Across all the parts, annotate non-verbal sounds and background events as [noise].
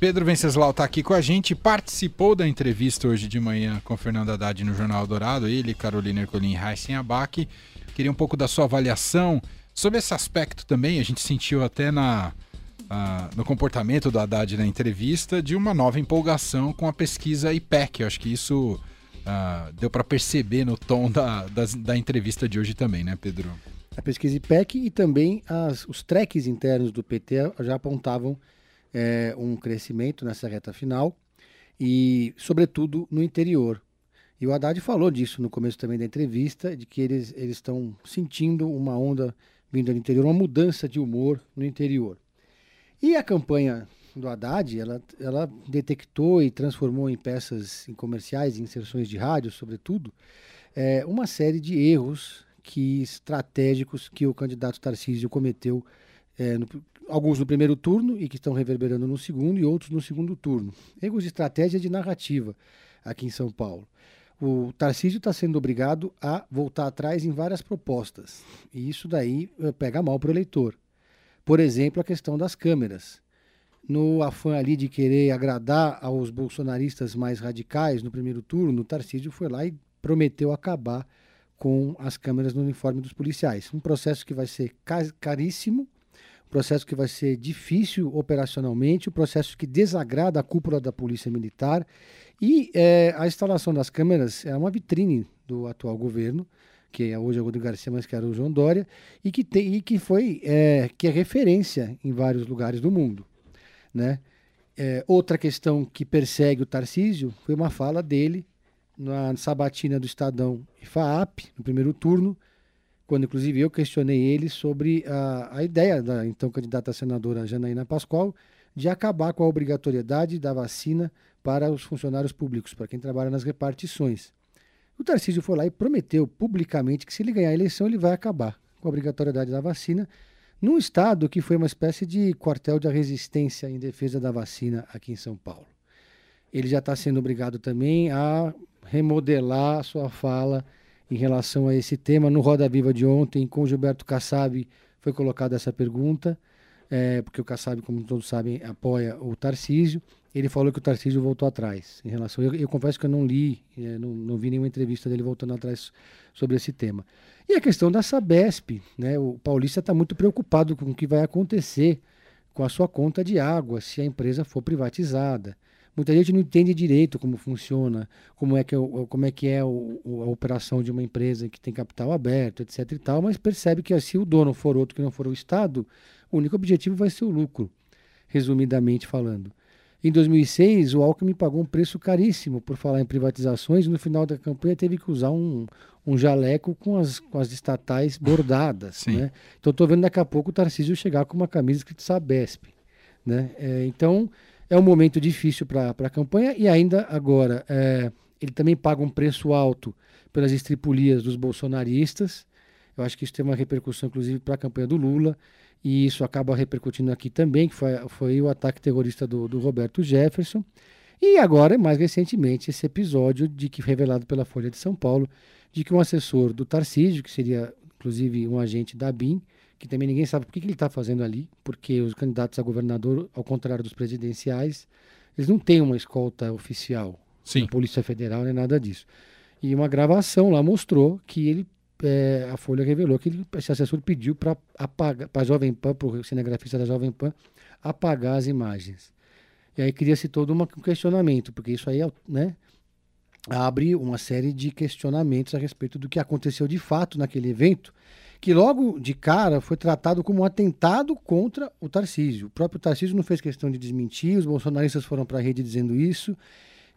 Pedro Venceslau está aqui com a gente, participou da entrevista hoje de manhã com Fernando Haddad no Jornal Dourado, ele, Carolina Ercolim e Heisen Abac. Queria um pouco da sua avaliação sobre esse aspecto também, a gente sentiu até na, no comportamento do Haddad na entrevista de uma nova empolgação com a pesquisa IPEC. Eu acho que isso deu para perceber no tom da, da, da, entrevista de hoje também, né, Pedro? A pesquisa IPEC e também as, os treques internos do PT já apontavam é, um crescimento nessa reta final e, sobretudo, no interior. E o Haddad falou disso no começo também da entrevista, de que eles, estão sentindo uma onda vindo do interior, uma mudança de humor no interior. E a campanha do Haddad, ela, ela detectou e transformou em peças em comerciais, em inserções de rádio, sobretudo, é, uma série de erros que estratégicos que o candidato Tarcísio cometeu, é, no, alguns no primeiro turno e que estão reverberando no segundo e outros no segundo turno. Erros de estratégia de narrativa aqui em São Paulo. O Tarcísio está sendo obrigado a voltar atrás em várias propostas. E isso daí eh, pega mal para o eleitor. Por exemplo, a questão das câmeras. No afã ali de querer agradar aos bolsonaristas mais radicais no primeiro turno, o Tarcísio foi lá e prometeu acabar com as câmeras no uniforme dos policiais. Um processo que vai ser caríssimo, processo que vai ser difícil operacionalmente, um processo que desagrada a cúpula da Polícia Militar e é, a instalação das câmeras é uma vitrine do atual governo, que é hoje é o Rodrigo Garcia, mas que era o João Dória, e que, tem, e que foi é, que é referência em vários lugares do mundo. Né? É, outra questão que persegue o Tarcísio foi uma fala dele na sabatina do Estadão e FAAP, no primeiro turno, quando inclusive eu questionei ele sobre a, a ideia da então candidata senadora Janaína Pascoal de acabar com a obrigatoriedade da vacina para os funcionários públicos, para quem trabalha nas repartições. O Tarcísio foi lá e prometeu publicamente que se ele ganhar a eleição, ele vai acabar com a obrigatoriedade da vacina, num estado que foi uma espécie de quartel de resistência em defesa da vacina aqui em São Paulo. Ele já está sendo obrigado também a remodelar a sua fala em relação a esse tema. No Roda Viva de ontem, com Gilberto Kassab, foi colocada essa pergunta, é, porque o Kassab, como todos sabem, apoia o Tarcísio ele falou que o Tarcísio voltou atrás em relação. Eu, eu confesso que eu não li, é, não, não, vi nenhuma entrevista dele voltando atrás sobre esse tema. E a questão da Sabesp, né? O Paulista está muito preocupado com o que vai acontecer com a sua conta de água se a empresa for privatizada. Muita gente não entende direito como funciona, como é que, é, como é, que é o, a operação de uma empresa que tem capital aberto, etc. e tal, mas percebe que se o dono for outro que não for o Estado, o único objetivo vai ser o lucro, resumidamente falando. Em 2006, o Alckmin pagou um preço caríssimo por falar em privatizações e no final da campanha teve que usar um, um jaleco com as, com as estatais bordadas. Né? Então estou vendo daqui a pouco o Tarcísio chegar com uma camisa escrito Sabesp. Né? É, então é um momento difícil para a campanha e ainda agora é, ele também paga um preço alto pelas estripulias dos bolsonaristas. Eu acho que isso tem uma repercussão, inclusive, para a campanha do Lula e isso acaba repercutindo aqui também, que foi, foi o ataque terrorista do, do Roberto Jefferson. E agora, mais recentemente, esse episódio de que revelado pela Folha de São Paulo, de que um assessor do Tarcísio, que seria inclusive um agente da BIM, que também ninguém sabe por que, que ele está fazendo ali, porque os candidatos a governador, ao contrário dos presidenciais, eles não têm uma escolta oficial, Sim. Polícia Federal, nem nada disso. E uma gravação lá mostrou que ele é, a Folha revelou que ele, esse assessor pediu para apagar, para a Jovem Pan, para o cinegrafista da Jovem Pan, apagar as imagens. E aí cria-se todo um questionamento, porque isso aí né, abre uma série de questionamentos a respeito do que aconteceu de fato naquele evento, que logo de cara foi tratado como um atentado contra o Tarcísio. O próprio Tarcísio não fez questão de desmentir, os bolsonaristas foram para a rede dizendo isso,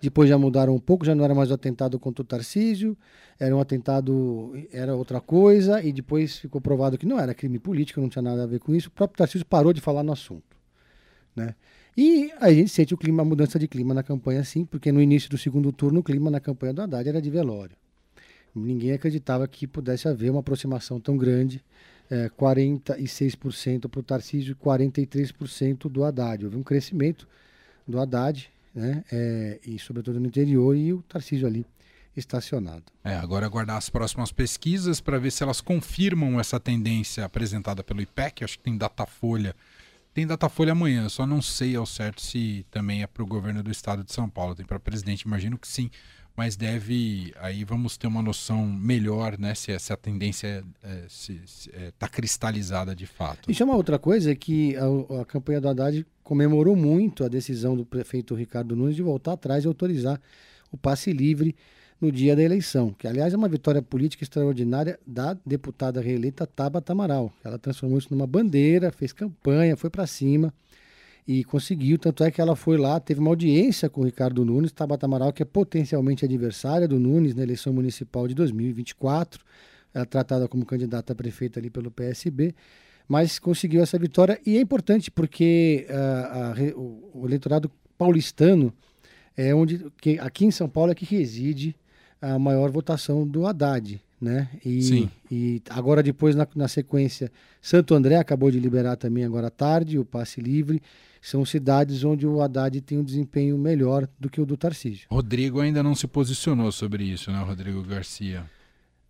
depois já mudaram um pouco, já não era mais o atentado contra o Tarcísio, era um atentado, era outra coisa, e depois ficou provado que não era crime político, não tinha nada a ver com isso. O próprio Tarcísio parou de falar no assunto. Né? E a gente sente o clima, a mudança de clima na campanha, sim, porque no início do segundo turno o clima na campanha do Haddad era de velório. Ninguém acreditava que pudesse haver uma aproximação tão grande, é, 46% para o Tarcísio e 43% do Haddad. Houve um crescimento do Haddad, né? É, e sobretudo no interior, e o Tarcísio ali estacionado. É, agora aguardar as próximas pesquisas para ver se elas confirmam essa tendência apresentada pelo IPEC, acho que tem Datafolha tem Datafolha amanhã, só não sei ao certo se também é para o governo do estado de São Paulo. Tem para presidente, imagino que sim, mas deve. Aí vamos ter uma noção melhor, né? Se essa tendência está é, é, tá cristalizada de fato. E chama outra coisa é que a, a campanha do Haddad comemorou muito a decisão do prefeito Ricardo Nunes de voltar atrás e autorizar o passe livre no dia da eleição, que aliás é uma vitória política extraordinária da deputada reeleita Tabata Amaral. Ela transformou isso numa bandeira, fez campanha, foi para cima e conseguiu. Tanto é que ela foi lá, teve uma audiência com o Ricardo Nunes, Tabata Amaral, que é potencialmente adversária do Nunes na eleição municipal de 2024. Ela é tratada como candidata a prefeita ali pelo PSB, mas conseguiu essa vitória. E é importante porque uh, a, o, eleitorado paulistano é onde que aqui em São Paulo é que reside a maior votação do Haddad, né? E, Sim. e agora depois na, na sequência Santo André acabou de liberar também agora à tarde o passe livre. São cidades onde o Haddad tem um desempenho melhor do que o do Tarcísio. Rodrigo ainda não se posicionou sobre isso, né, Rodrigo Garcia?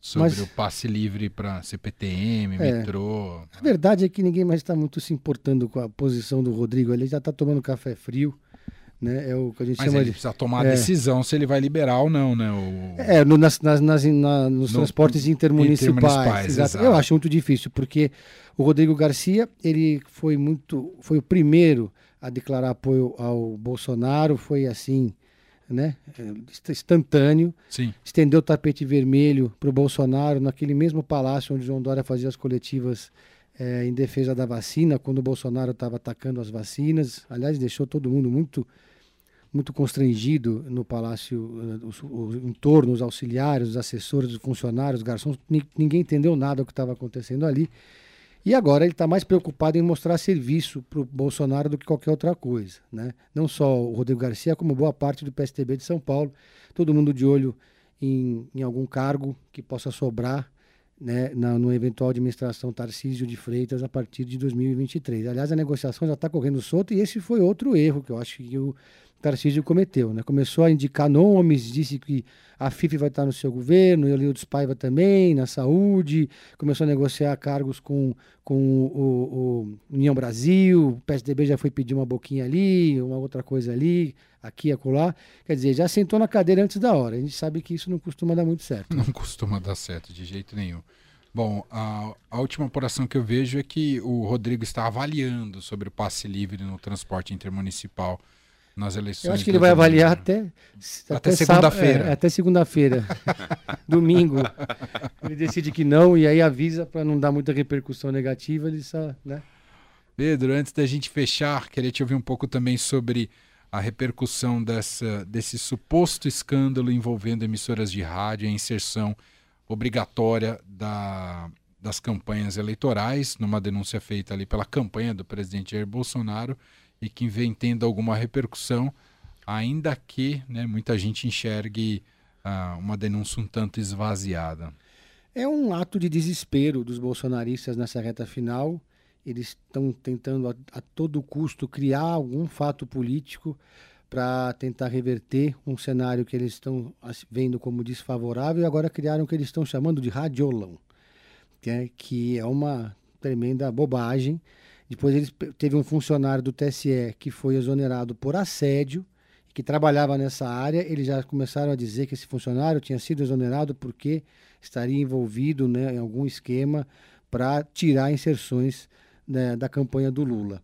Sobre Mas, o passe livre para CPTM, é, metrô. A verdade é que ninguém mais está muito se importando com a posição do Rodrigo. Ele já está tomando café frio né? É o que a gente Mas chama ele de. precisa tomar a é. decisão se ele vai liberar ou não, né? O... É, no, nas, nas, nas na, nos no, transportes intermunicipais. intermunicipais exato. Eu acho muito difícil, porque o Rodrigo Garcia, ele foi muito. Foi o primeiro a declarar apoio ao Bolsonaro, foi assim, né? Instantâneo. Sim. Estendeu o tapete vermelho para o Bolsonaro naquele mesmo palácio onde João Dória fazia as coletivas é, em defesa da vacina, quando o Bolsonaro estava atacando as vacinas. Aliás, deixou todo mundo muito muito constrangido no palácio, eh, os, os os auxiliares, os assessores, os funcionários, os garçons, ninguém entendeu nada do que estava acontecendo ali. E agora ele está mais preocupado em mostrar serviço para o Bolsonaro do que qualquer outra coisa. Né? Não só o Rodrigo Garcia, como boa parte do PSTB de São Paulo. Todo mundo de olho em, em algum cargo que possa sobrar né, na, no eventual administração Tarcísio de Freitas a partir de 2023. Aliás, a negociação já está correndo solta e esse foi outro erro que eu acho que o Tarcísio cometeu. Né? Começou a indicar nomes, disse que a FIF vai estar no seu governo, e o dos Paiva também, na saúde, começou a negociar cargos com, com o, o União Brasil, o PSDB já foi pedir uma boquinha ali, uma outra coisa ali, aqui e acolá. Quer dizer, já sentou na cadeira antes da hora. A gente sabe que isso não costuma dar muito certo. Não costuma dar certo, de jeito nenhum. Bom, a, a, última apuração que eu vejo é que o Rodrigo está avaliando sobre o passe livre no transporte intermunicipal nas eleições. Eu acho que ele vai avaliar até, até, até segunda-feira. É, até segunda-feira. [laughs] Domingo. Ele decide que não e aí avisa para não dar muita repercussão negativa. Ele só, né? Pedro, antes da gente fechar, queria te ouvir um pouco também sobre a repercussão dessa, desse suposto escândalo envolvendo emissoras de rádio e a inserção obrigatória da, das campanhas eleitorais, numa denúncia feita ali pela campanha do presidente Jair Bolsonaro e que vem tendo alguma repercussão, ainda que né, muita gente enxergue ah, uma denúncia um tanto esvaziada. É um ato de desespero dos bolsonaristas nessa reta final. Eles estão tentando a, a todo custo criar algum fato político para tentar reverter um cenário que eles estão vendo como desfavorável e agora criaram o que eles estão chamando de radiolão, que é, que é uma tremenda bobagem depois ele teve um funcionário do TSE que foi exonerado por assédio, que trabalhava nessa área. Eles já começaram a dizer que esse funcionário tinha sido exonerado porque estaria envolvido né, em algum esquema para tirar inserções né, da campanha do Lula.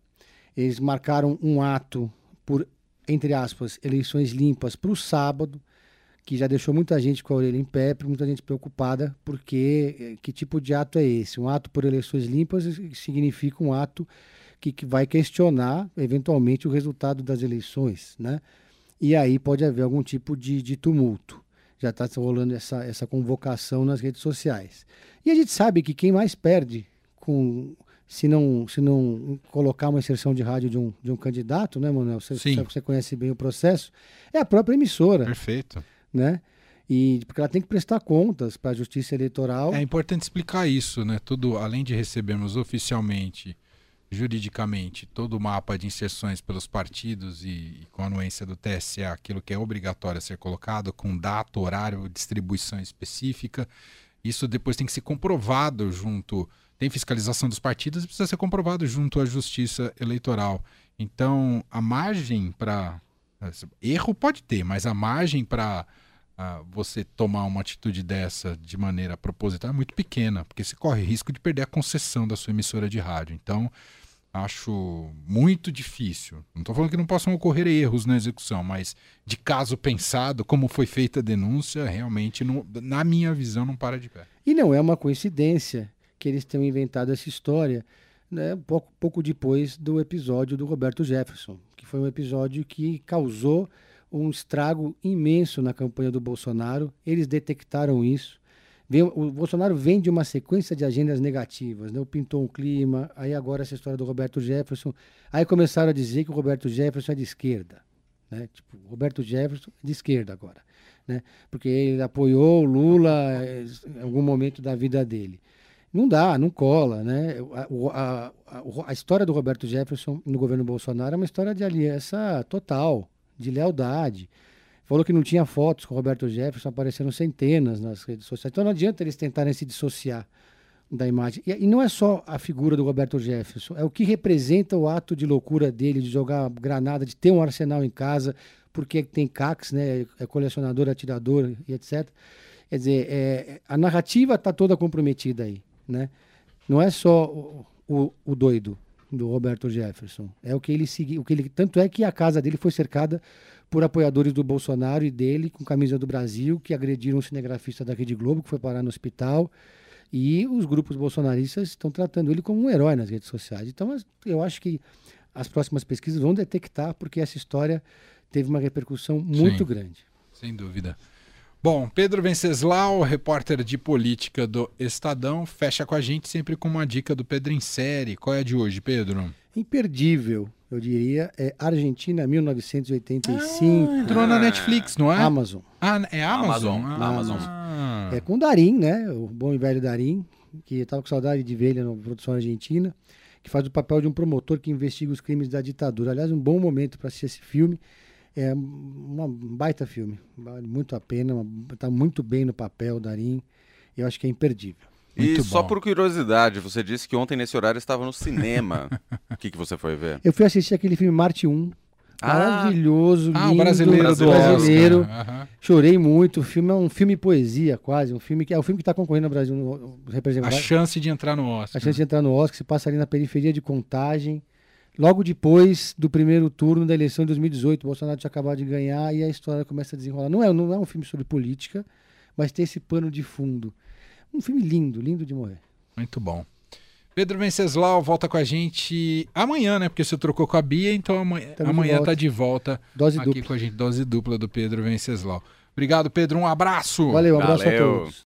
Eles marcaram um ato por, entre aspas, eleições limpas para o sábado que já deixou muita gente com a orelha em pé, muita gente preocupada, porque eh, que tipo de ato é esse? Um ato por eleições limpas significa um ato que, que vai questionar, eventualmente, o resultado das eleições, né? E aí pode haver algum tipo de, de tumulto. Já está rolando essa, essa convocação nas redes sociais. E a gente sabe que quem mais perde com se não, se não colocar uma inserção de rádio de um, de um candidato, né, Manuel? Você, Sim. você conhece bem o processo, é a própria emissora. Perfeito né? E porque ela tem que prestar contas para a Justiça Eleitoral. É importante explicar isso, né? Tudo, além de recebermos oficialmente, juridicamente, todo o mapa de inserções pelos partidos e, e com anuência do TSE, aquilo que é obrigatório a ser colocado, com data, horário, distribuição específica. Isso depois tem que ser comprovado junto tem fiscalização dos partidos e precisa ser comprovado junto à Justiça Eleitoral. Então, a margem para. Erro pode ter, mas a margem para você tomar uma atitude dessa de maneira proposital é muito pequena, porque você corre risco de perder a concessão da sua emissora de rádio. Então, acho muito difícil. Não estou falando que não possam ocorrer erros na execução, mas de caso pensado, como foi feita a denúncia, realmente, não, na minha visão, não para de pé. E não é uma coincidência que eles tenham inventado essa história né, pouco, pouco depois do episódio do Roberto Jefferson, que foi um episódio que causou um estrago imenso na campanha do Bolsonaro. Eles detectaram isso o Bolsonaro vem de uma sequência de agendas negativas, né? O pintou um clima, aí agora essa história do Roberto Jefferson. Aí começaram a dizer que o Roberto Jefferson é de esquerda. Né? Tipo, Roberto Jefferson é de esquerda agora. Né? Porque ele apoiou o Lula eh, em algum momento da vida dele. Não dá, não cola. Né? A, a, a, a história do Roberto Jefferson no governo Bolsonaro é uma história de aliança total, de lealdade. Falou que não tinha fotos com o Roberto Jefferson, apareceram centenas nas redes sociais. Então não adianta eles tentarem se dissociar da imagem. E, e, não é só a figura do Roberto Jefferson, é o que representa o ato de loucura dele, de jogar granada, de ter um arsenal em casa, porque tem CACs, né, é colecionador, atirador e etc. Quer dizer, é, a narrativa está toda comprometida aí. Né? Não é só o, o, o doido do Roberto Jefferson, é o que ele seguiu. O que ele, tanto é que a casa dele foi cercada por apoiadores do Bolsonaro e dele, com camisa do Brasil, que agrediram um cinegrafista da Rede Globo, que foi parar no hospital. E os grupos bolsonaristas estão tratando ele como um herói nas redes sociais. Então, eu acho que as próximas pesquisas vão detectar, porque essa história teve uma repercussão muito Sim, grande. Sem dúvida. Bom, Pedro Venceslau, repórter de política do Estadão, fecha com a gente sempre com uma dica do Pedro em série. Qual é a de hoje, Pedro? Imperdível eu diria, é Argentina 1985. Ah, entrou na Netflix, não é? Amazon. Ah, é Amazon? Amazon. Ah. É com Darim, né? O bom e velho Darim, que estava com saudade de ver ele na produção argentina, que faz o papel de um promotor que investiga os crimes da ditadura. Aliás, um bom momento para assistir esse filme. É um baita filme, vale muito a pena, está muito bem no papel, Darim. Eu acho que é imperdível. Muito e bom. só por curiosidade, você disse que ontem nesse horário estava no cinema. O que, que você foi ver? Eu fui assistir aquele filme Marte 1. Ah. Maravilhoso, ah, lindo, brasileiro, do brasileiro. Uhum. Chorei muito. O filme é um filme poesia, quase. Um filme que é o filme que está concorrendo no Brasil. A chance de entrar no Oscar. A chance de entrar no Oscar se passa ali na periferia de Contagem. Logo depois do primeiro turno da eleição de 2018, o Bolsonaro tinha acabado de ganhar e a história começa a desenrolar. Não é, não é um filme sobre política, mas tem esse pano de fundo. Um filme lindo, lindo de morrer. Muito bom. Pedro Venceslau volta com a gente amanhã, né? Porque você trocou com a Bia, então amanhã, amanhã tá de volta dose aqui dupla. com a gente, dose dupla do Pedro Venceslau. Obrigado, Pedro. Um abraço. Valeu, um abraço Valeu. a todos.